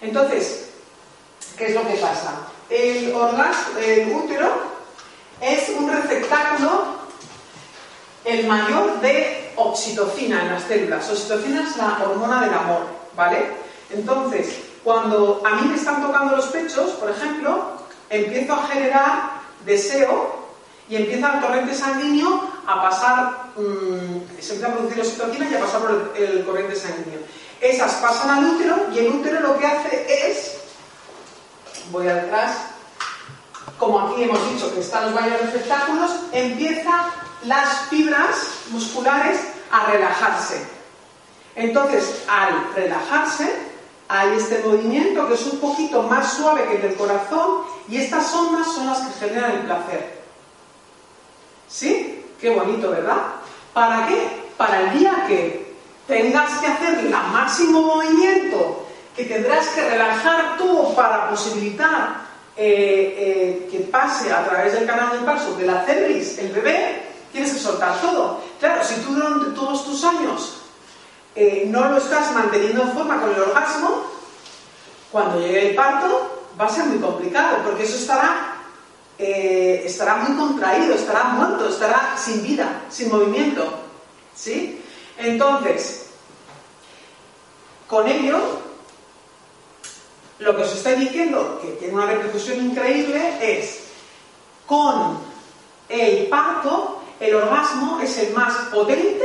Entonces, ¿qué es lo que pasa? El orgasmo, el útero, es un receptáculo el mayor de oxitocina en las células. Oxitocina es la hormona del amor, ¿vale? Entonces, cuando a mí me están tocando los pechos, por ejemplo, empiezo a generar deseo y empieza el torrente sanguíneo a pasar, mm, se empieza a producir oxitocina y a pasar por el, el corriente sanguíneo. Esas pasan al útero y el útero lo que hace es, voy atrás, como aquí hemos dicho que están los varios receptáculos, empieza las fibras musculares a relajarse. Entonces, al relajarse, hay este movimiento que es un poquito más suave que el del corazón y estas ondas son las que generan el placer. ¿Sí? Qué bonito, ¿verdad? ¿Para qué? Para el día que tengas que hacer el máximo movimiento, que tendrás que relajar todo para posibilitar eh, eh, que pase a través del canal del paso de la cervix el bebé, tienes que soltar todo. Claro, si tú durante todos tus años eh, no lo estás manteniendo en forma con el orgasmo, cuando llegue el parto va a ser muy complicado, porque eso estará, estará muy contraído, estará muerto, estará sin vida, sin movimiento. ¿Sí? Entonces, con ello, lo que os estoy diciendo, que tiene una repercusión increíble, es con el parto, el orgasmo es el más potente,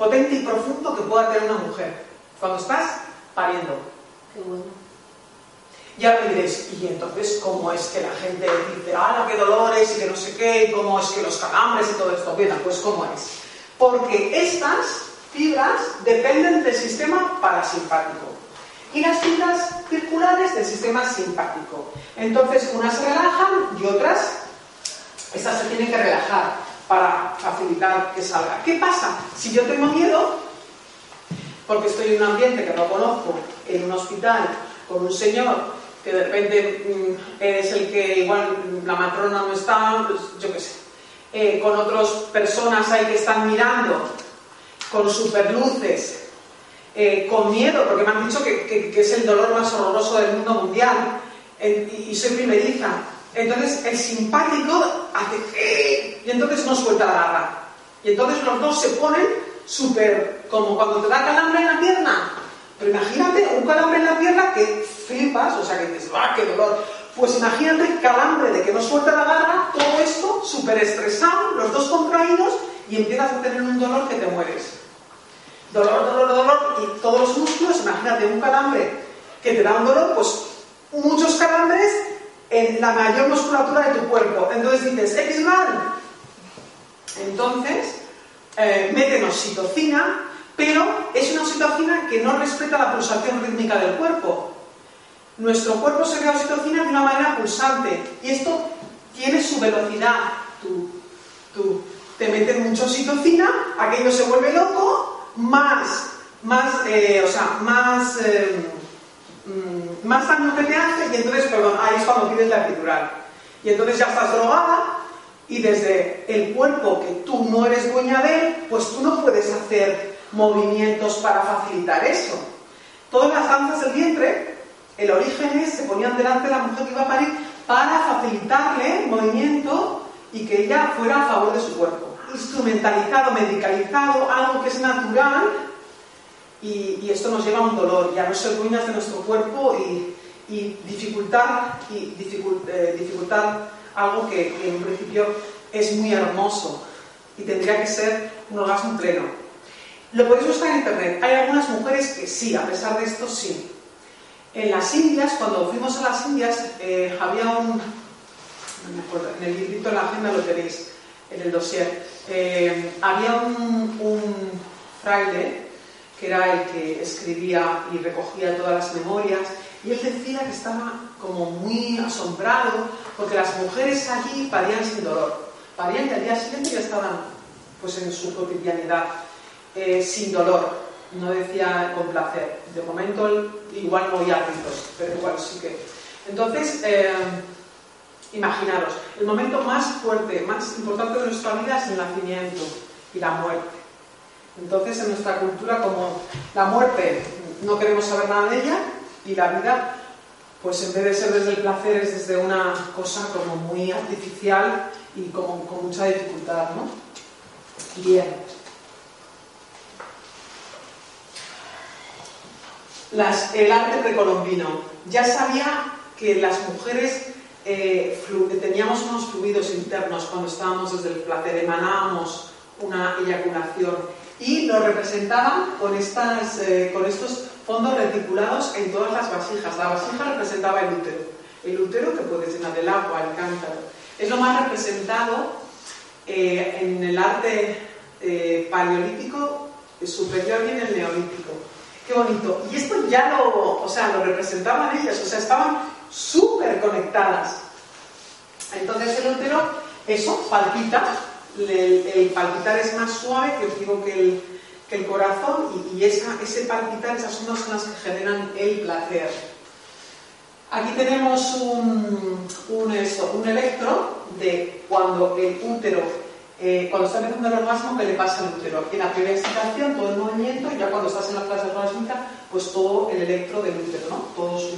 potente y profundo que pueda tener una mujer. Cuando estás pariendo. Qué bueno. Ya me diréis, y entonces, ¿cómo es que la gente dice, ah, qué dolores y que no sé qué, y cómo es que los calambres y todo esto? Bueno, pues ¿cómo es? Porque estas fibras dependen del sistema parasimpático y las fibras circulares del sistema simpático. Entonces, unas se relajan y otras, estas se tienen que relajar para facilitar que salga. ¿Qué pasa? Si yo tengo miedo, porque estoy en un ambiente que no conozco, en un hospital, con un señor que de repente mm, es el que igual la matrona no está, pues yo qué sé, eh, con otras personas ahí que están mirando, con superluces, eh, con miedo, porque me han dicho que, es el dolor más horroroso del mundo mundial, y, soy primeriza. Entonces el simpático hace y entonces no suelta la garra. Y entonces los dos se ponen súper, como cuando te da calambre en la pierna. Pero imagínate un calambre en la pierna que flipas, o sea que dices, ¡ah, qué dolor! Pues imagínate calambre de que no suelta la garra, todo esto súper estresado, los dos contraídos, y empiezas a tener un dolor que te mueres. Dolor, dolor, dolor, y todos los músculos, imagínate un calambre que te da un dolor, pues muchos calambres en la mayor musculatura de tu cuerpo. Entonces dices, X mal. Entonces, eh, meten oxitocina, pero es una oxitocina que no respeta la pulsación rítmica del cuerpo. Nuestro cuerpo se crea oxitocina de una manera pulsante y esto tiene su velocidad. Tú, tú te metes mucha oxitocina, aquello se vuelve loco, más, más, eh, o sea, más, eh, mm, más daño que te hace y entonces, perdón, ahí es cuando pides la epidural. Y entonces ya estás drogada y desde el cuerpo que tú no eres dueña de él, pues tú no puedes hacer movimientos para facilitar eso. Todas las danzas del vientre, el origen es, se ponían delante de la mujer que iba a parir para facilitarle movimiento y que ella fuera a favor de su cuerpo. Instrumentalizado, medicalizado, algo que es natural y, esto nos lleva a un dolor, ya no ser dueñas de nuestro cuerpo y, dificultar, y eh, dificultar algo que, que en principio es muy hermoso y tendría que ser un orgasmo pleno. Lo podéis buscar en internet. Hay algunas mujeres que sí, a pesar de esto sí. En las Indias, cuando fuimos a las Indias, eh, había un, no me acuerdo, en el librito de la agenda lo tenéis, en el dossier, eh, había un, un fraile que era el que escribía y recogía todas las memorias, y él decía que estaba como muy asombrado porque las mujeres allí parían sin dolor, parían y al día siguiente ya estaban pues en su cotidianidad, eh, sin dolor, no decía con placer. De momento igual no había gritos, pero igual sí que. Entonces, eh, imaginaros, el momento más fuerte, más importante de nuestra vida es el nacimiento y la muerte. Entonces, en nuestra cultura, como la muerte no queremos saber nada de ella y la vida, pues en vez de ser desde el placer, es desde una cosa como muy artificial y como, con mucha dificultad, ¿no? Bien. el arte precolombino. Ya sabía que las mujeres eh, teníamos unos fluidos internos cuando estábamos desde el placer, emanábamos una eyaculación y lo representaban con, estas, eh, con estos fondos reticulados en todas las vasijas. La vasija representaba el útero. El útero que puede ser del agua, el cántaro. Es lo más representado eh, en el arte paleolítico superior y en el neolítico. Qué bonito. Y esto ya lo, o sea, lo representaban ellas, o sea, estaban súper conectadas. Entonces el útero, eso, palpita, el, palpitar es más suave que digo que el, corazón y, ese palpitar, esas son las que generan el placer. Aquí tenemos un electro de cuando el útero eh, cuando está empezando el orgasmo, ¿qué le pasa al útero? En la primera excitación, todo el movimiento, y ya cuando estás en la fase orgásmica, pues todo el electro del útero, ¿no? Todo su...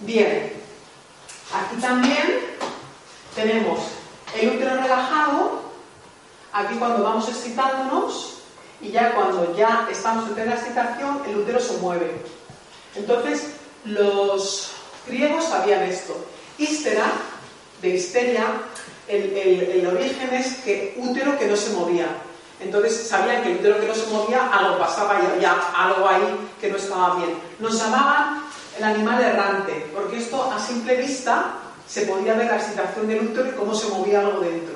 Bien. Aquí también tenemos el útero relajado, aquí cuando vamos excitándonos, y ya cuando ya estamos en plena excitación, el útero se mueve. Entonces, los griegos sabían esto. Histera, de histeria, el, origen es que útero que no se movía. Entonces sabían que el útero que no se movía, algo pasaba y había algo ahí que no estaba bien. Nos llamaban el animal errante, porque esto a simple vista se podía ver la excitación del útero y cómo se movía algo dentro.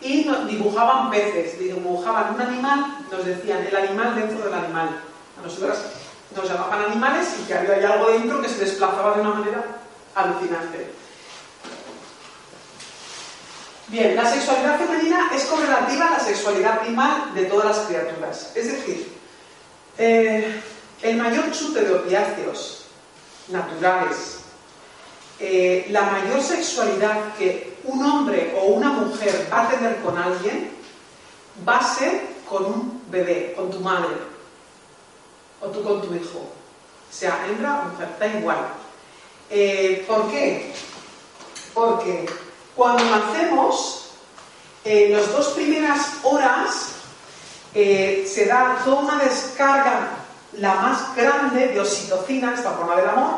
Y dibujaban peces, dibujaban un animal, nos decían el animal dentro del animal. A nosotras nos llamaban animales y que había algo dentro que se desplazaba de una manera alucinante. Bien, la sexualidad femenina es correlativa a la sexualidad primal de todas las criaturas. Es decir, eh, el mayor chute de opiáceos naturales, eh, la mayor sexualidad que un hombre o una mujer va a tener con alguien, va a ser con un bebé, con tu madre, o tú con tu hijo. Sea hembra o mujer, da igual. Eh, ¿Por qué? Porque cuando nacemos, en las dos primeras horas eh, se da toda una descarga, la más grande, de oxitocina, esta forma del amor,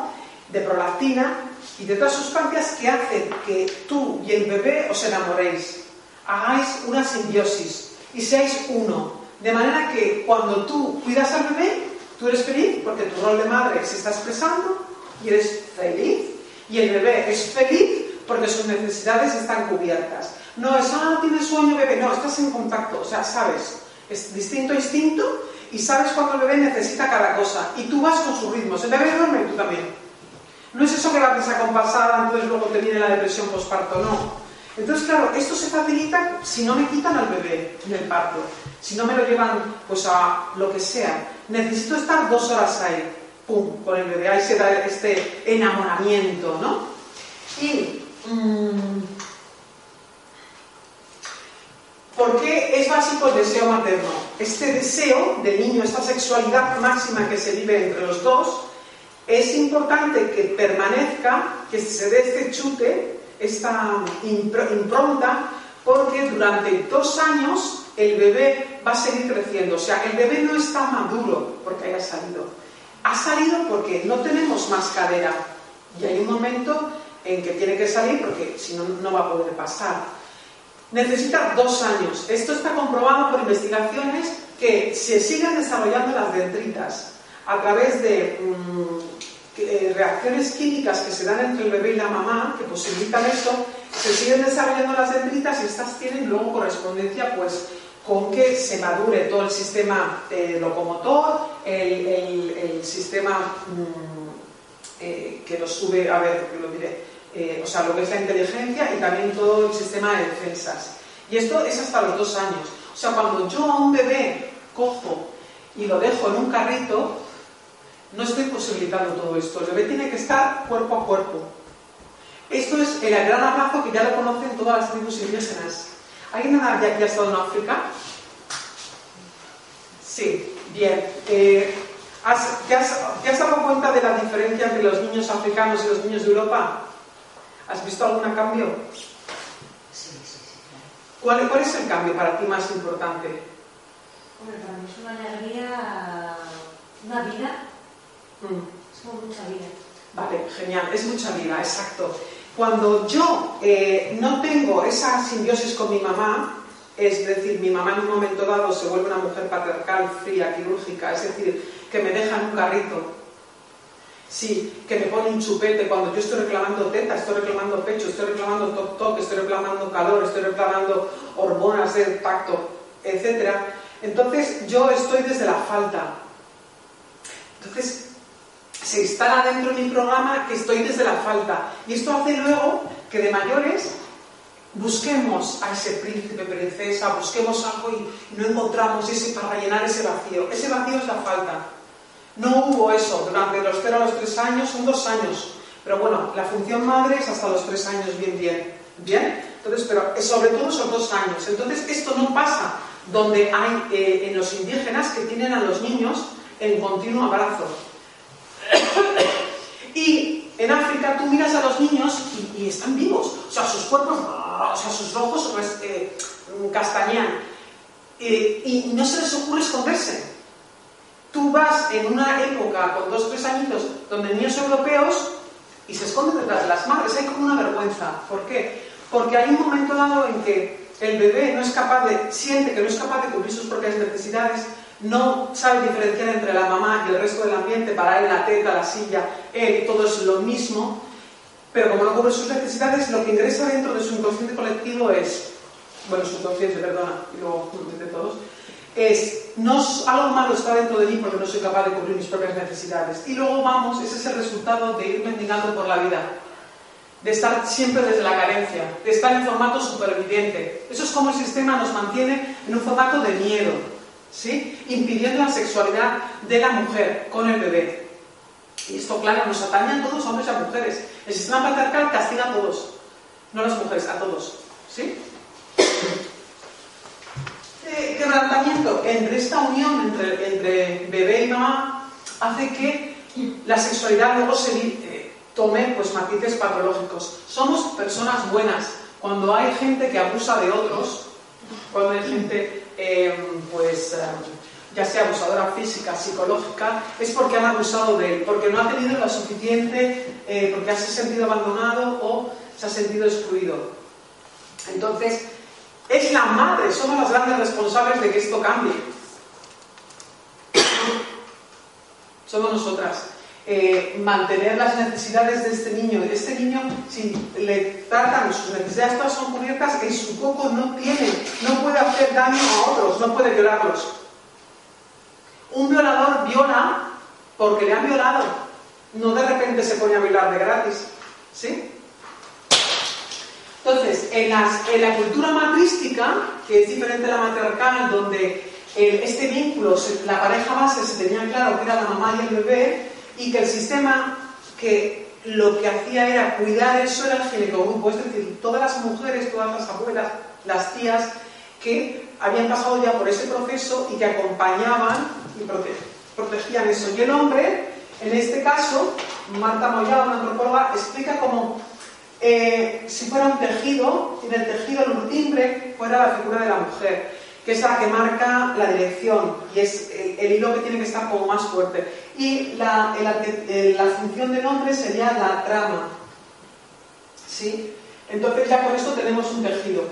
de prolactina y de otras sustancias que hacen que tú y el bebé os enamoréis, hagáis una simbiosis y seáis uno. De manera que cuando tú cuidas al bebé, tú eres feliz porque tu rol de madre se está expresando y eres feliz. Y el bebé es feliz porque sus necesidades están cubiertas. No es, ah, tienes sueño, bebé, no, estás en contacto, o sea, sabes, es distinto instinto y sabes cuando el bebé necesita cada cosa y tú vas con sus ritmos, el bebé duerme y tú también. No es eso que va desacompasada, entonces luego te viene la depresión postparto, no. Entonces, claro, esto se facilita si no me quitan al bebé en el parto, si no me lo llevan pues a lo que sea. Necesito estar dos horas ahí, pum, con el bebé, ahí se da este enamoramiento, ¿no? Y Mm. ¿Por qué es básico el deseo materno? Este deseo del niño, esta sexualidad máxima que se vive entre los dos, es importante que permanezca, que se dé este chute, esta impronta, porque durante dos años el bebé va a seguir creciendo. O sea, el bebé no está maduro porque haya salido. Ha salido porque no tenemos más cadera. Y hay un momento en que tiene que salir porque si no, no va a poder pasar. Necesita dos años. Esto está comprobado por investigaciones que se siguen desarrollando las dendritas a través de mm, eh, reacciones químicas que se dan entre el bebé y la mamá, que posibilitan eso, se siguen desarrollando las dendritas y estas tienen luego correspondencia pues con que se madure todo el sistema eh, locomotor, el, sistema mm, eh, que nos sube, a ver, lo diré, o sea, lo que es la inteligencia y también todo el sistema de defensas. Y esto es hasta los dos años. O sea, cuando yo a un bebé cojo y lo dejo en un carrito, no estoy posibilitando todo esto. El bebé tiene que estar cuerpo a cuerpo. Esto es el gran abrazo que ya lo conocen todas las tribus indígenas. ¿Alguien de aquí ha estado en África? Sí, bien. Eh, te, has, dado cuenta de la diferencia entre los niños africanos y los niños de Europa? ¿Has visto algún cambio? Sí, sí, sí. ¿Cuál, ¿Cuál es el cambio para ti más importante? Hombre, para mí es una alegría, una vida Mm. Es mucha vida. Vale, genial, es mucha vida, exacto. Cuando yo eh, no tengo esa simbiosis con mi mamá, es decir, mi mamá en un momento dado se vuelve una mujer patriarcal, fría, quirúrgica, es decir, que me deja en un carrito, sí, que me pone un chupete cuando yo estoy reclamando teta, estoy reclamando pecho, estoy reclamando toc toc, estoy reclamando calor, estoy reclamando hormonas de tacto, etc. Entonces yo estoy desde la falta. Entonces, se instala dentro de mi programa que estoy desde la falta. Y esto hace luego que de mayores busquemos a ese príncipe, princesa, busquemos algo y, no encontramos ese para rellenar ese vacío. Ese vacío es la falta. No hubo eso durante los 0 a los 3 años, son dos años. Pero bueno, la función madre es hasta los 3 años, bien, bien. ¿Bien? Entonces, pero sobre todo son dos años. Entonces, esto no pasa donde hay eh, en los indígenas que tienen a los niños en continuo abrazo. y en África tú miras a los niños y, están vivos, o sea, sus cuerpos, o sea, sus ojos eh, castañean eh, y no se les ocurre esconderse. Tú vas en una época con dos tres añitos donde niños europeos y se esconden detrás de las madres, hay como una vergüenza. ¿Por qué? Porque hay un momento dado en que el bebé no es capaz de, siente que no es capaz de cubrir sus propias necesidades no sabe diferenciar entre la mamá y el resto del ambiente, para él la teta, la silla, él, todo es lo mismo, pero como no cubre sus necesidades, lo que ingresa dentro de su inconsciente colectivo es, bueno, su inconsciente, perdona, y luego de todos, es, algo malo está dentro de mí porque no soy capaz de cubrir mis propias necesidades. Y luego vamos, ese es el resultado de ir mendigando por la vida, de estar siempre desde la carencia, de estar en formato superviviente. Eso es como el sistema nos mantiene en un formato de miedo, ¿sí? impidiendo la sexualidad de la mujer con el bebé. Y esto, claro, nos atañe a todos, hombres y a mujeres. El sistema patriarcal castiga a todos, no a las mujeres, a todos. ¿sí? Este quebrantamiento entre esta unión entre, entre, bebé y mamá hace que la sexualidad luego se eh, tome pues, matices patológicos. Somos personas buenas. Cuando hay gente que abusa de otros, cuando hay gente Em, pues em, ya sea abusadora física, psicológica, es porque han abusado de él, porque no ha tenido lo suficiente, eh, porque se ha sentido abandonado o se ha sentido excluido. Entonces, es la madre, somos las grandes responsables de que esto cambie. somos nosotras. Mantener las necesidades de este niño. Este niño, si le tratan sus necesidades todas son cubiertas, su coco no tiene, no puede hacer daño a otros, no puede violarlos. Un violador viola porque le han violado, no de repente se pone a violar de gratis. ¿Sí? Entonces, en, la cultura matrística, que es diferente a la matriarcal, donde este vínculo, la pareja base se tenía claro que era la mamá y el bebé, y que el sistema que lo que hacía era cuidar eso era el ginecogrupo, es decir, todas las mujeres, todas las abuelas, las tías que habían pasado ya por ese proceso y que acompañaban y protegían eso. Y el hombre, en este caso, Marta Moyá, una antropóloga, explica cómo eh, si fuera un tejido, en el tejido, el timbre, fuera la figura de la mujer que es la que marca la dirección y es el, hilo que tiene que estar como más fuerte. Y la, la, función del hombre sería la trama. ¿Sí? Entonces ya con esto tenemos un tejido.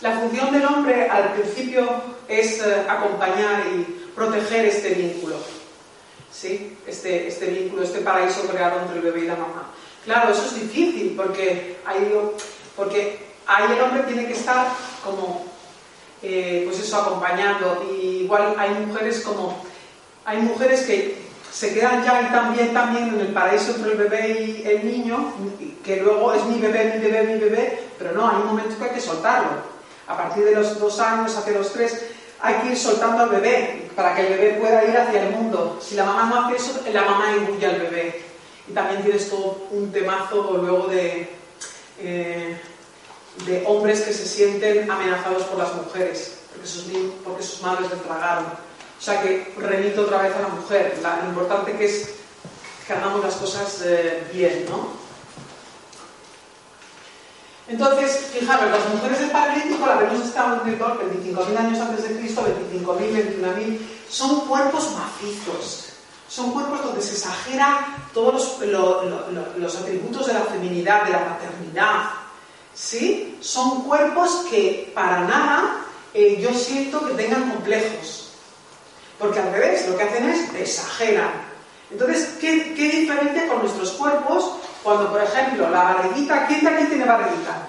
La función del hombre al principio es eh, acompañar y proteger este vínculo. ¿sí? Este, este vínculo, este paraíso creado entre el bebé y la mamá. Claro, eso es difícil porque ahí, porque ahí el hombre tiene que estar como, pues eso, acompañando. Y igual hay mujeres como, hay mujeres que se quedan ya y también, también en el paraíso entre el bebé y el niño, que luego es mi bebé, mi bebé, mi bebé, pero no, hay un momento que hay que soltarlo. A partir de los dos años, hacia los tres, hay que ir soltando al bebé para que el bebé pueda ir hacia el mundo. Si la mamá no hace eso, la mamá engulla al bebé. Y también tienes todo un temazo luego de, eh, de hombres que se sienten amenazados por las mujeres, porque sus, porque sus madres les tragaron. O sea que remito otra vez a la mujer. lo importante que es que hagamos las cosas eh, bien, ¿no? Entonces, fijaros, las mujeres del Paleolítico, la vemos estado en 25.000 años antes de Cristo, 25.000, 21.000, son cuerpos macizos, son cuerpos donde se exageran todos los, atributos de la feminidad, de la maternidad, ¿sí? Son cuerpos que para nada eh, yo siento que tengan complejos, porque al revés, lo que hacen es exageran. Entonces, ¿qué, qué diferencia con nuestros cuerpos cuando, por ejemplo, la barriguita, ¿quién de aquí tiene barriguita?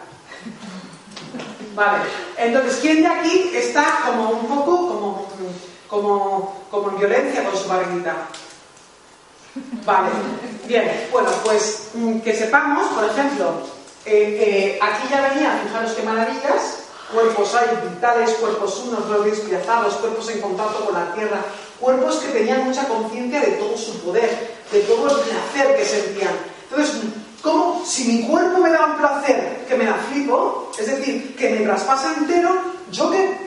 Vale, entonces, ¿quién de aquí está como un poco como, como, como en violencia con su barriguita? Vale, bien, bueno, pues mm, que sepamos, por ejemplo, eh, eh, aquí ya venía, fijaros qué maravillas, cuerpos hay vitales, cuerpos unos, no despiazados, cuerpos en contacto con la tierra, cuerpos que tenían mucha conciencia de todo su poder, de todo el placer que sentían. Entonces, ¿cómo? Si mi cuerpo me da un placer que me da flipo, es decir, que me traspasa entero, ¿yo qué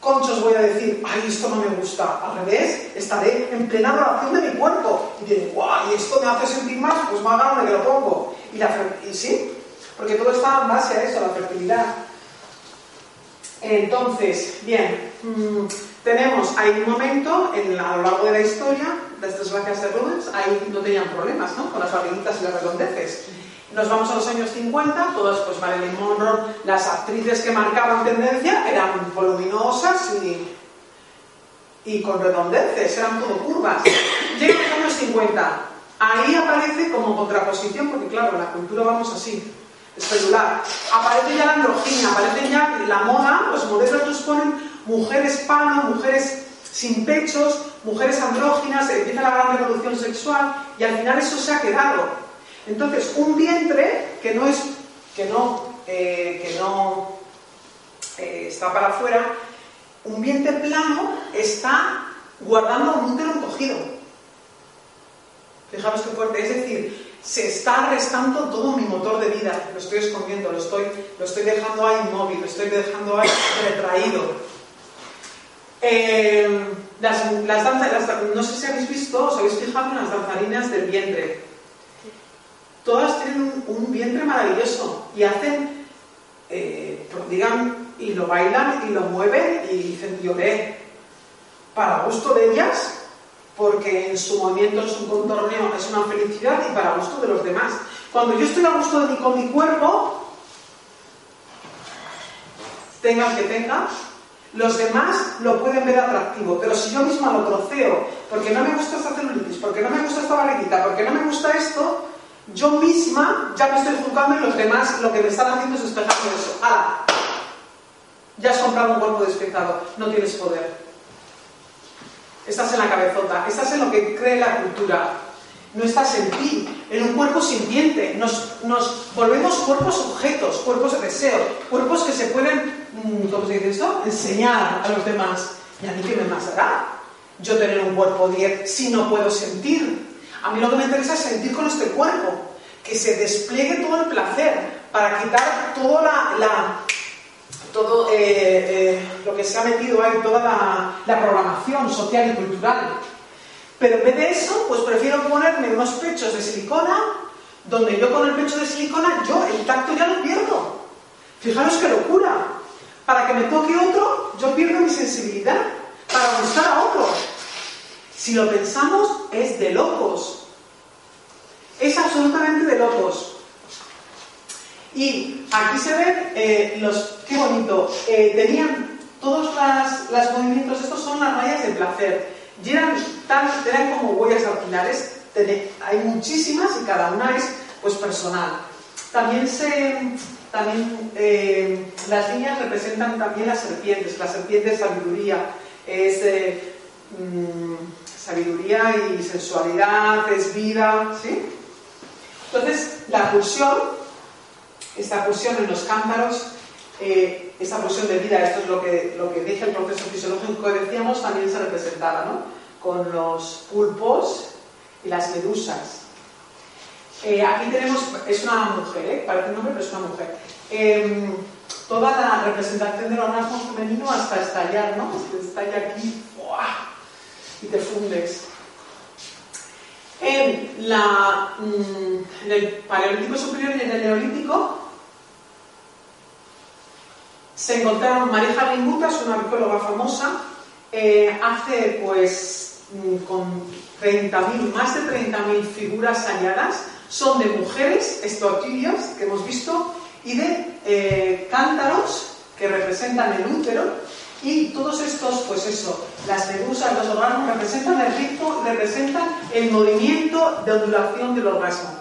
conchos voy a decir? Ay, esto no me gusta. Al revés, estaré en plena adoración de mi cuerpo. Y diré, guay, esto me hace sentir más, pues más grande que lo pongo. Y, la, y sí, porque todo está en base a eso, la fertilidad. Entonces, bien, mm, tenemos, hay un momento en, a lo largo de la historia de estas gracias de Rubens, ahí no tenían problemas ¿no? con las barriguitas y las redondeces. Nos vamos a los años 50, todas, pues Marilyn Monroe, las actrices que marcaban tendencia eran voluminosas y, y con redondeces, eran todo curvas. Llega los años 50, ahí aparece como contraposición, porque claro, en la cultura vamos así, especular. Aparece ya la androginia, aparece ya la moda, los modelos nos ponen mujeres pano, mujeres sin pechos, mujeres andróginas, empieza la gran revolución sexual y al final eso se ha quedado. Entonces, un vientre que no es, que no, eh, que no eh, está para afuera, un vientre plano está guardando un útero encogido. Fijaros qué fuerte, es decir, se está restando todo mi motor de vida, lo estoy escondiendo, lo estoy, lo estoy dejando ahí inmóvil, lo estoy dejando ahí retraído. Eh, las, no sé si habéis visto, os habéis fijado en las danzarinas del vientre. Todas tienen un, vientre maravilloso y hacen, eh, y lo bailan y lo mueven y dicen, lloré. Para gusto de ellas, porque en su movimiento, en su contorneo es una felicidad y para gusto de los demás. Cuando yo estoy a gusto de con mi cuerpo, tenga que tenga, los demás lo pueden ver atractivo, pero si yo misma lo troceo, porque no me gusta esta celulitis, porque no me gusta esta barriguita, porque no me gusta esto, yo misma ya me estoy juzgando y los demás lo que me están haciendo es despejarme eso. ¡Hala! Ya has comprado un cuerpo despejado, no tienes poder. Estás en la cabezota, estás en lo que cree la cultura, no estás en ti, en un cuerpo sintiente. Nos, nos volvemos cuerpos objetos, cuerpos de deseo, cuerpos que se pueden, mm, ¿cómo se dice esto? Enseñar a los demás. ¿Y a mí qué me más hará? Yo tener un cuerpo 10 si no puedo sentir. A mí lo que me interesa es sentir con este cuerpo, que se despliegue todo el placer para quitar toda la, todo eh, eh, lo que se ha metido ahí, toda la, la programación social y cultural pero en vez de eso, pues prefiero ponerme unos pechos de silicona, donde yo con el pecho de silicona, yo el tacto ya lo pierdo. Fijaros qué locura. Para que me toque otro, yo pierdo mi sensibilidad. Para gustar a otro. Si lo pensamos, es de locos. Es absolutamente de locos. Y aquí se ven eh, los. ¡Qué bonito! Eh, tenían todos los movimientos, estos son las rayas de placer. Y eran Tan, tienen como huellas alquilares, hay muchísimas y cada una es pues personal. También se, también eh, las líneas representan también las serpientes, la serpiente es sabiduría, es eh, mm, sabiduría y sensualidad, es vida, ¿sí? Entonces, la pulsión, esta pulsión en los cántaros, eh, esta pulsión de vida, esto es lo que, lo que dice el proceso fisiológico que decíamos, también se representaba, ¿no? Con los pulpos y las medusas. Eh, aquí tenemos, es una mujer, ¿eh? parece un hombre, pero es una mujer. Em, toda la representación del orgasmo femenino hasta estallar, ¿no? Estalla aquí, y te fundes. Mm, en el Paleolítico Superior y en el Neolítico se encontraron María es una arqueóloga famosa, eh, hace pues mm, con 30.000, más de 30.000 figuras halladas, son de mujeres estorquilias que hemos visto y de eh, cántaros que representan el útero y todos estos, pues eso, las medusas, los órganos representan el ritmo, representan el movimiento de ondulación del orgasmo.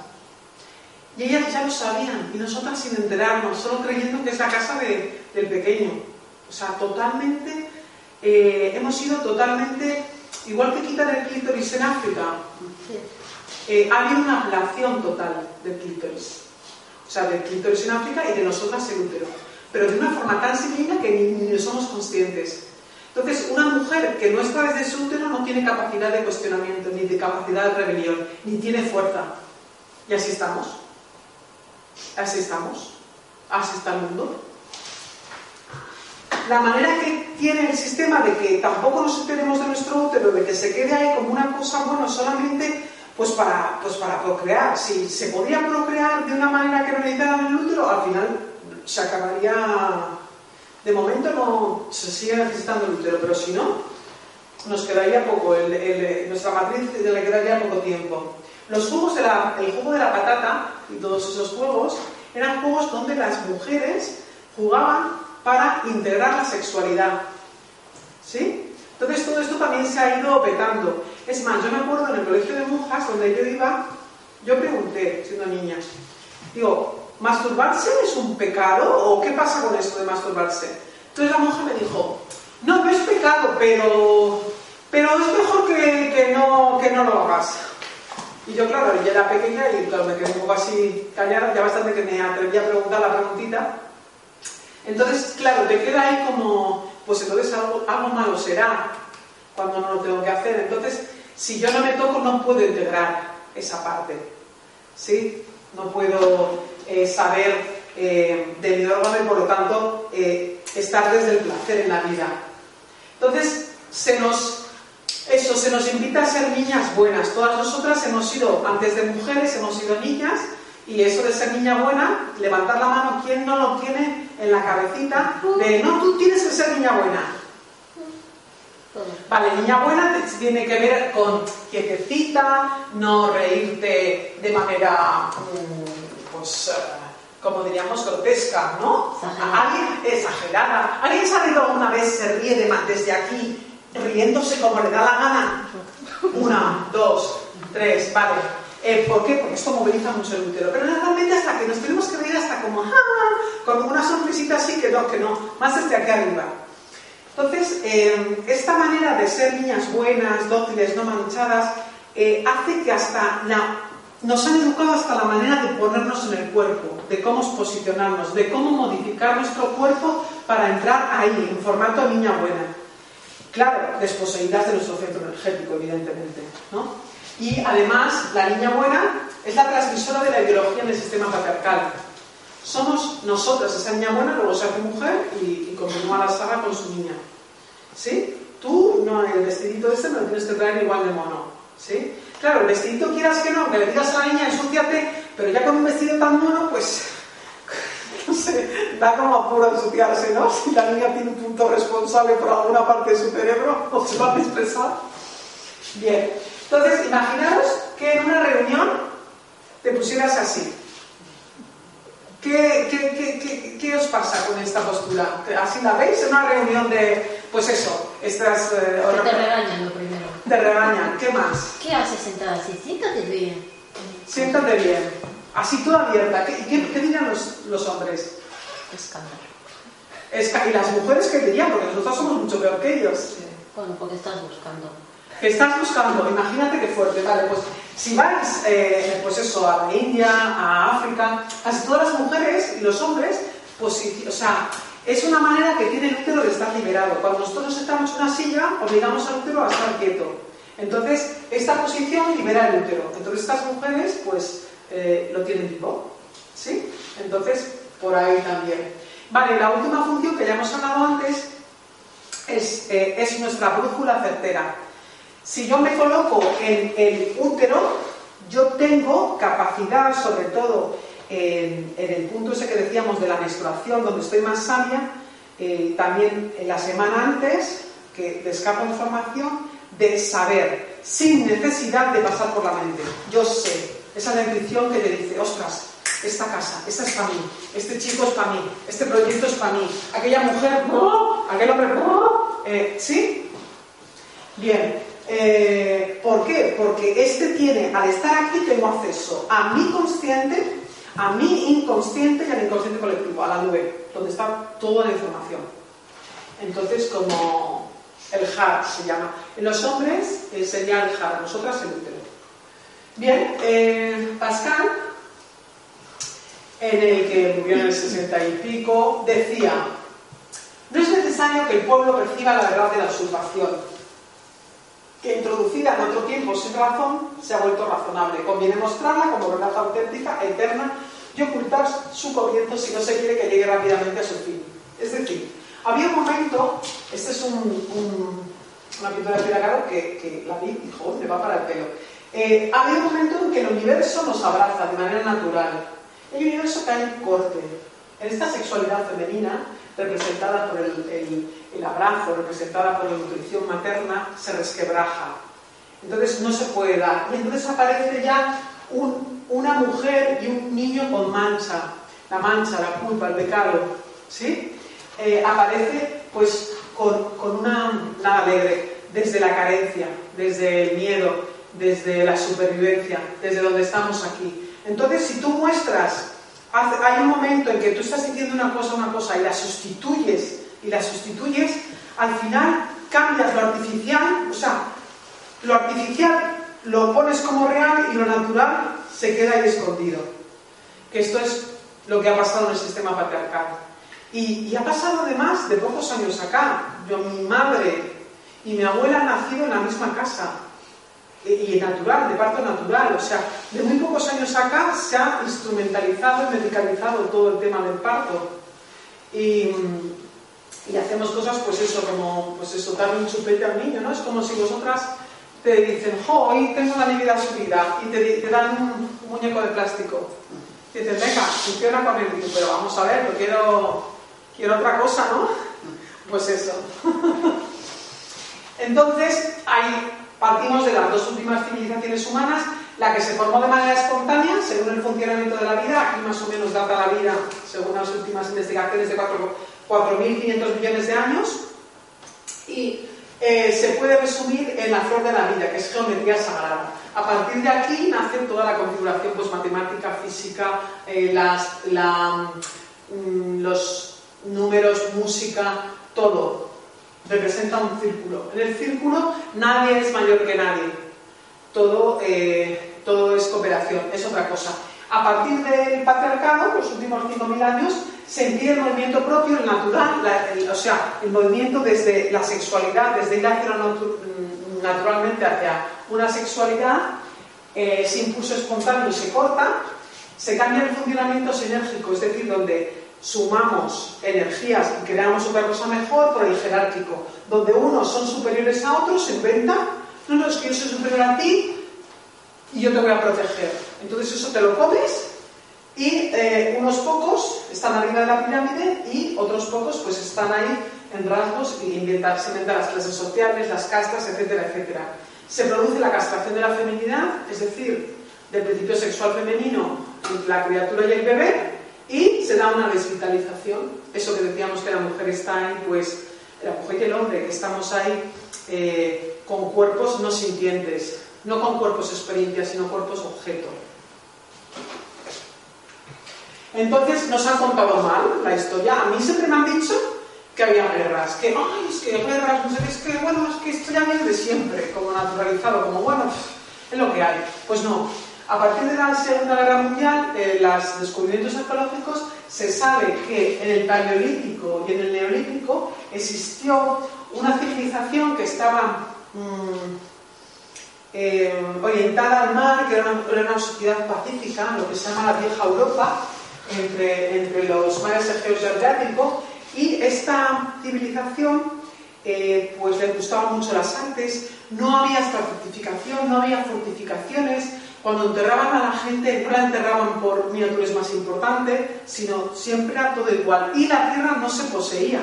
Y ellas ya lo sabían, y nosotras sin enterarnos, solo creyendo que es la casa del pequeño. O sea, totalmente, eh, hemos sido totalmente, igual que quitar el clítoris en África, eh, ha habido una ablación total del clítoris. O sea, del clítoris en África y de nosotras el útero pero de una forma tan sencilla que ni, somos conscientes. Entonces, una mujer que no está desde su útero no tiene capacidad de cuestionamiento, ni de capacidad de rebelión, ni tiene fuerza. Y así estamos. Así estamos. Así está el mundo. La manera que tiene el sistema de que tampoco nos enteremos de nuestro útero, de que se quede ahí como una cosa, bueno, solamente pues para, pues para procrear. Si se podía procrear de una manera que no necesitara el útero, al final se acabaría, de momento no se sigue necesitando el útero, pero si no, nos quedaría poco, nuestra matriz le quedaría poco tiempo. Los juegos de la, el juego de la patata y todos esos juegos eran juegos donde las mujeres jugaban para integrar la sexualidad. ¿Sí? Entonces todo esto también se ha ido petando. Es más, yo me acuerdo en el colegio de monjas donde yo iba, yo pregunté, siendo niña, digo, ¿masturbarse es un pecado o qué pasa con esto de masturbarse? Entonces la monja me dijo, no, no es pecado, pero, pero es mejor que, no, que no lo hagas. Y yo, claro, ya era pequeña y claro, me quedé un poco así callada, ya bastante que me atreví a preguntar la preguntita. Entonces, claro, te queda ahí como, pues entonces algo, algo malo será cuando no lo tengo que hacer. Entonces, si yo no me toco, no puedo integrar esa parte. ¿Sí? No puedo eh, saber eh, de mi órgano y por lo tanto eh, estar desde el placer en la vida. Entonces, se nos, eso, se nos invita a ser niñas buenas. Todas nosotras hemos sido, antes de mujeres, hemos sido niñas y eso de ser niña buena, levantar la mano, ¿quién no lo tiene en la cabecita? De, no, tú tienes que ser niña buena. Vale, niña buena tiene que ver con quietecita, no reírte de manera mm, pues, eh, como diríamos, grotesca, ¿no? Alguien exagerada. ¿Alguien sabido alguna vez se ríe de, desde aquí, riéndose como le da la gana? Una, dos, tres, vale. Eh, ¿Por qué? Porque esto moviliza mucho el útero. Pero realmente hasta que nos tenemos que reír hasta como, ¡ah! Con una sonrisita así, que no, que no. Más desde aquí arriba. Entonces, eh, esta manera de ser niñas buenas, dóciles, no manchadas, hace que hasta la nos han educado hasta la manera de ponernos en el cuerpo, de cómo posicionarnos, de cómo modificar nuestro cuerpo para entrar ahí, en formato niña buena. Claro, desposeídas de nuestro centro energético, evidentemente. ¿no? Y además, la niña buena es la transmisora de la ideología en el sistema patriarcal. Somos nosotras, esa niña buena, luego se hace mujer y, continúa la saga con su niña. ¿Sí? Tú, no, el vestidito este me tienes que traer igual de mono. ¿Sí? Claro, el vestidito quieras que no, que le digas a la niña, ensúciate, pero ya con un vestido tan mono, pues, no sé, da como apuro ensuciarse, ¿no? Si la niña tiene un punto responsable por alguna parte de su cerebro, o se va a expresar. Bien, entonces, imaginaros que en una reunión te pusieras así. ¿Qué, qué, qué, os pasa con esta postura? ¿Así la veis en una reunión de, pues eso, estas... Eh, te regañan lo primero. Te regañan. ¿Qué más? ¿Qué haces sentada así? Siéntate bien. Siéntate bien. Así toda abierta. ¿Qué, qué, qué dirían los, los hombres? Escándalo. Es que- y las mujeres qué dirían, porque nosotros somos mucho peor que ellos. Bueno, porque estás buscando. ¿Qué estás buscando? Imagínate qué fuerte. Vale, pues si vais, eh, pues eso, a la India, a África, casi todas las mujeres y los hombres, pues o sea, es una manera que tiene el útero de estar liberado. Cuando nosotros nos sentamos en una silla, obligamos al útero a estar quieto. Entonces, esta posición libera el útero. Entonces, estas mujeres, pues, eh, lo tienen vivo. ¿Sí? Entonces, por ahí también. Vale, la última función que ya hemos hablado antes es, eh, es nuestra brújula certera. Si yo me coloco en el útero, yo tengo capacidad, sobre todo en, en el punto ese que decíamos de la menstruación, donde estoy más sabia, eh, también en la semana antes, que te escapa información, de saber, sin necesidad de pasar por la mente. Yo sé, esa es la intuición que te dice, ostras, esta casa, esta es para mí, este chico es para mí, este proyecto es para mí, aquella mujer, ¡oh! aquel hombre, ¡oh! Eh, ¿sí? Bien, eh, ¿por qué? Porque este tiene, al estar aquí, tengo acceso a mi consciente, a mi inconsciente y al inconsciente colectivo, a la nube, donde está toda la información. Entonces, como el HAR se llama. En los hombres eh, sería el HAR, nosotras el útero. Bien, eh, Pascal, en el que murió en el 60 y pico, decía, no es necesario que el pueblo perciba la verdad de la usurpación, que introducida en otro tiempo sin razón se ha vuelto razonable. Conviene mostrarla como verdad auténtica, eterna, y ocultar su comienzo si no se quiere que llegue rápidamente a su fin. Es decir, había un momento, este es un, un- una pintura de Frida que, que la vi y dijo, me va para el pelo. Eh, había un momento en que el universo nos abraza de manera natural. El universo cae en corte. En esta sexualidad femenina, representada por el, el- el abrazo, representada por la nutrición materna, se resquebraja. Entonces no se puede dar. Y entonces aparece ya un- una mujer y un niño con mancha. La mancha, la culpa, el pecado. ¿Sí? Eh, aparece pues con, con una nada alegre, desde la carencia, desde el miedo, desde la supervivencia, desde donde estamos aquí. Entonces, si tú muestras, hay un momento en que tú estás diciendo una cosa, una cosa, y la sustituyes, y la sustituyes, al final cambias lo artificial, o sea, lo artificial lo pones como real y lo natural se queda ahí escondido. Que esto es lo que ha pasado en el sistema patriarcal. Y, y ha pasado además de pocos años acá. Yo, mi madre y mi abuela han nacido en la misma casa. Y, y natural, de parto natural. O sea, de muy pocos años acá se ha instrumentalizado y medicalizado todo el tema del parto. Y, y hacemos cosas, pues eso, como, pues eso, darle un chupete al niño, ¿no? Es como si vosotras te dicen, jo, hoy tengo la nevera subida, y te, te dan un muñeco de plástico. Y dices, venga, funciona con él. Pero vamos a ver, yo quiero, quiero otra cosa, ¿no? Pues eso. Entonces, ahí partimos de las dos últimas civilizaciones humanas, la que se formó de manera espontánea, según el funcionamiento de la vida, aquí más o menos data la vida, según las últimas investigaciones, de 4 4.500 millones de años, y eh, se puede resumir en la flor de la vida, que es geometría sagrada. A partir de aquí nace toda la configuración pues, matemática, física, eh, mm, los números, música, todo. Representa un círculo. En el círculo nadie es mayor que nadie. Todo, eh, todo es cooperación, es otra cosa. A partir del patriarcado, los últimos 5.000 años, se impide el movimiento propio, el natural, o sea, el movimiento desde la sexualidad, desde ir hacia mm, naturalmente hacia una sexualidad, eh, impulso espontáneo se corta, se cambia el funcionamiento sinérgico, es decir, donde sumamos energías y creamos otra cosa mejor por el jerárquico, donde unos son superiores a otros, se inventa, no, no, es que yo soy superior a ti y yo te voy a proteger. Entonces eso te lo comes y eh, unos pocos están arriba de la pirámide y otros pocos pues están ahí en rasgos y inventar, se inventan las clases sociales, las castas, etcétera, etcétera. Se produce la castración de la feminidad, es decir, del principio sexual femenino la criatura y el bebé, y se da una desvitalización. Eso que decíamos que la mujer está ahí, pues la mujer y el hombre, que estamos ahí eh, con cuerpos no sintientes, no con cuerpos experiencia, sino cuerpos objeto. Entonces nos han contado mal la historia. A mí siempre me han dicho que había guerras, que, ay, es que guerras, no es que, bueno, es que esto ya viene de siempre, como naturalizado, como, bueno, es lo que hay. Pues no. A partir de la Segunda Guerra Mundial, eh, los descubrimientos arqueológicos, se sabe que en el Paleolítico y en el Neolítico existió una civilización que estaba mm, eh, orientada al mar, que era una, sociedad pacífica, lo que se llama la vieja Europa, entre, entre los mares Egeos y Adriático, y esta civilización eh, pues le gustaban mucho las artes, no había estratificación, no había fortificaciones, cuando enterraban a la gente no la enterraban por miniaturas más importantes, sino siempre era todo igual. Y la tierra no se poseía,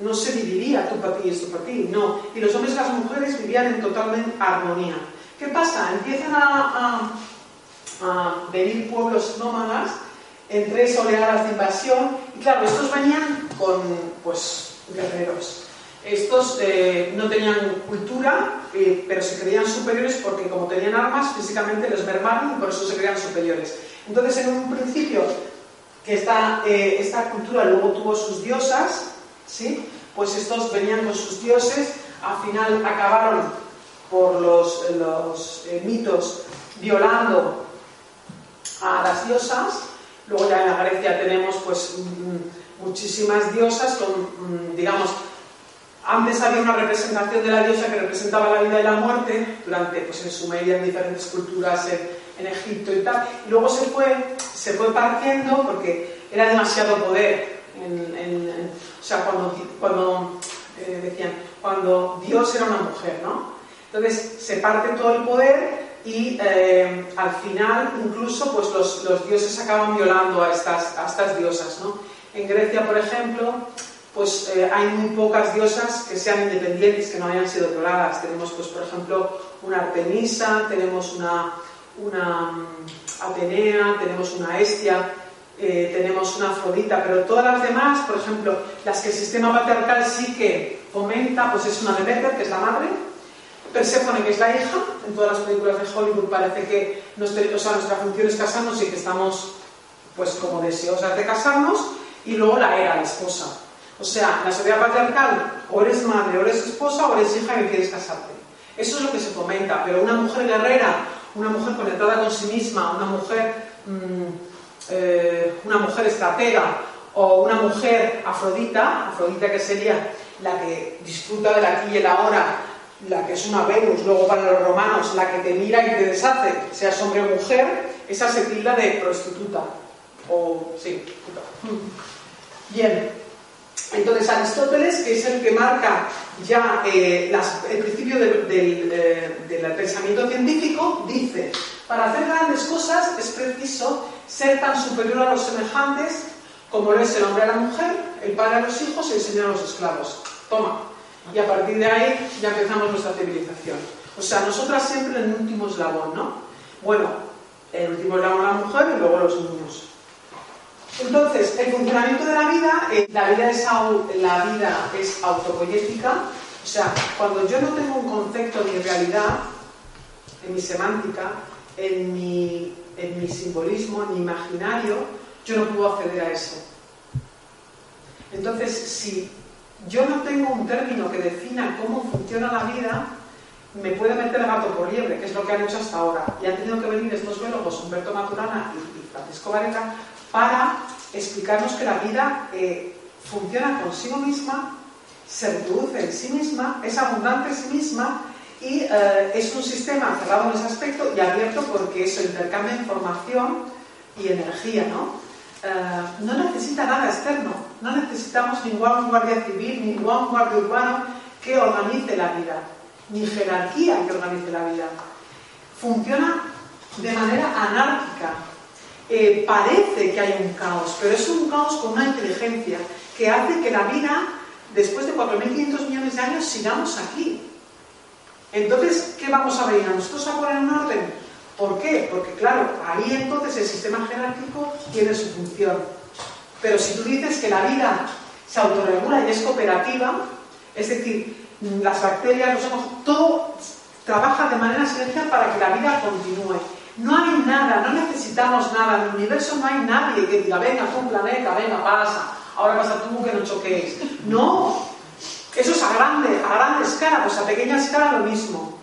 no se dividía tú para ti y esto para ti, no. Y los hombres y las mujeres vivían en total armonía. ¿Qué pasa? Empiezan a, a, a venir pueblos nómadas en tres oleadas de invasión y claro, estos venían con pues guerreros. Estos eh, no tenían cultura, eh, pero se creían superiores porque como tenían armas, físicamente les mermaron y por eso se creían superiores. Entonces, en un principio, que esta, eh, esta cultura luego tuvo sus diosas, ¿sí? pues estos venían con sus dioses, al final acabaron por los, los mitos violando a las diosas, luego ya en la Grecia tenemos pues mm, muchísimas diosas con, mm, digamos, antes había una representación de la diosa que representaba la vida y la muerte, durante, pues en Sumeria, en diferentes culturas, en, Egipto y tal. Y luego se fue, se fue partiendo porque era demasiado poder. o sea, cuando, cuando eh, decían, cuando Dios era una mujer, ¿no? Entonces se parte todo el poder y eh, al final incluso pues los, los, dioses acaban violando a estas, a estas diosas, ¿no? En Grecia, por ejemplo, pues eh, hay muy pocas diosas que sean independientes, que no hayan sido violadas. Tenemos, pues, por ejemplo, una Artemisa, tenemos una, una mm, Atenea, tenemos una Estia, eh, tenemos una Afrodita, pero todas las demás, por ejemplo, las que el sistema patriarcal sí que fomenta, pues es una Demeter, que es la madre, Perséfone, que es la hija, en todas las películas de Hollywood parece que nuestra, nuestra función es casarnos y que estamos, pues, como deseosas de casarnos, y luego la era, la esposa. O sea, la sociedad patriarcal, o eres madre, o eres esposa, o eres hija y quieres casarte. Eso es lo que se fomenta, pero una mujer guerrera, una mujer conectada con sí misma, una mujer, mmm, eh, una mujer estratega, o una mujer afrodita, afrodita que sería la que disfruta del aquí y el ahora, la que es una Venus, luego para los romanos, la que te mira y te deshace, seas hombre o mujer, esa se tilda de prostituta. O, sí, puta. Bien, entonces Aristóteles, que es el que marca ya eh, el principio eh, del, pensamiento científico, dice, para hacer grandes cosas es preciso ser tan superior a los semejantes como lo es el hombre a la mujer, el padre a los hijos y el señor a los esclavos. Toma. Y a partir de ahí ya empezamos nuestra civilización. O sea, nosotras siempre en el último eslabón, ¿no? Bueno, el último eslabón la mujer y luego los niños. Entonces, el funcionamiento de la vida, eh, la, vida es, la autopoyética, o sea, cuando yo no tengo un concepto de realidad en mi semántica, en mi, en mi simbolismo, en mi imaginario, yo no puedo acceder a eso. Entonces, si yo no tengo un término que defina cómo funciona la vida, me puede meter el gato por liebre, que es lo que han hecho hasta ahora. Y han tenido que venir estos biólogos, Humberto Maturana y, Francisco Varela, para explicarnos que la vida eh, funciona consigo misma, se reproduce en sí misma, es abundante en sí misma y eh, es un sistema cerrado en ese aspecto y abierto porque eso intercambia información y energía, ¿no? Eh, no necesita nada externo, no necesitamos ningún guardia civil, ningún guardia urbano que organice la vida, ni jerarquía que organice la vida. Funciona de manera anárquica, eh, parece que hay un caos, pero es un caos con una inteligencia que hace que la vida, después de 4.500 millones de años, sigamos aquí. Entonces, ¿qué vamos a ver? ¿A nosotros a poner en orden? ¿Por qué? Porque, claro, ahí entonces el sistema jerárquico tiene su función. Pero si tú dices que la vida se autorregula y es cooperativa, es decir, las bacterias, los hongos, todo trabaja de manera silenciosa para que la vida continúe. No hay nada, no necesitamos nada, en el universo no hay nadie que diga, venga, un planeta, venga, pasa, ahora pasa tú que no choquéis. No, eso es a grande, a grande escala, pues a pequeña escala lo mismo.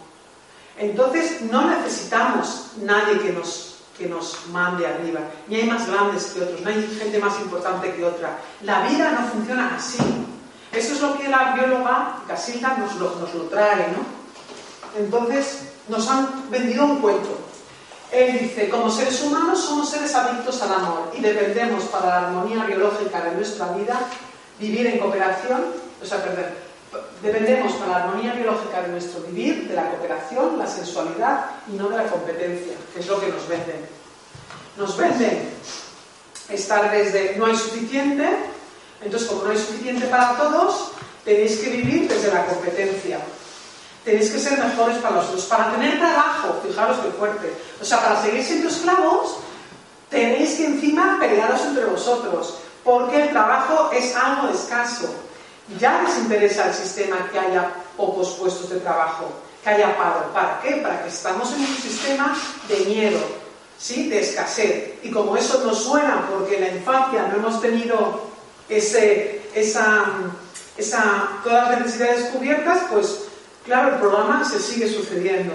Entonces no necesitamos nadie que nos, que nos mande arriba, ni hay más grandes que otros, no hay gente más importante que otra. La vida no funciona así. Eso es lo que la bióloga Casilda nos lo, nos lo trae, ¿no? Entonces nos han vendido un cuento. Él dice, como seres humanos somos seres adictos al amor y dependemos para la armonía biológica de nuestra vida vivir en cooperación, o sea, perder, dependemos para la armonía biológica de nuestro vivir de la cooperación, la sensualidad y no de la competencia, que es lo que nos venden. Nos venden estar desde no hay suficiente, entonces como no hay suficiente para todos, tenéis que vivir desde la competencia tenéis que ser mejores para los otros. Para tener trabajo, fijaros qué fuerte. O sea, para seguir siendo esclavos, tenéis que encima pelearos entre vosotros, porque el trabajo es algo escaso. Ya les interesa al sistema que haya pocos puestos de trabajo, que haya paro. ¿Para qué? Para que estamos en un sistema de miedo, ¿sí? de escasez. Y como eso nos suena porque en la infancia no hemos tenido ese, esa, esa, todas las necesidades cubiertas, pues Claro, el programa se sigue sucediendo.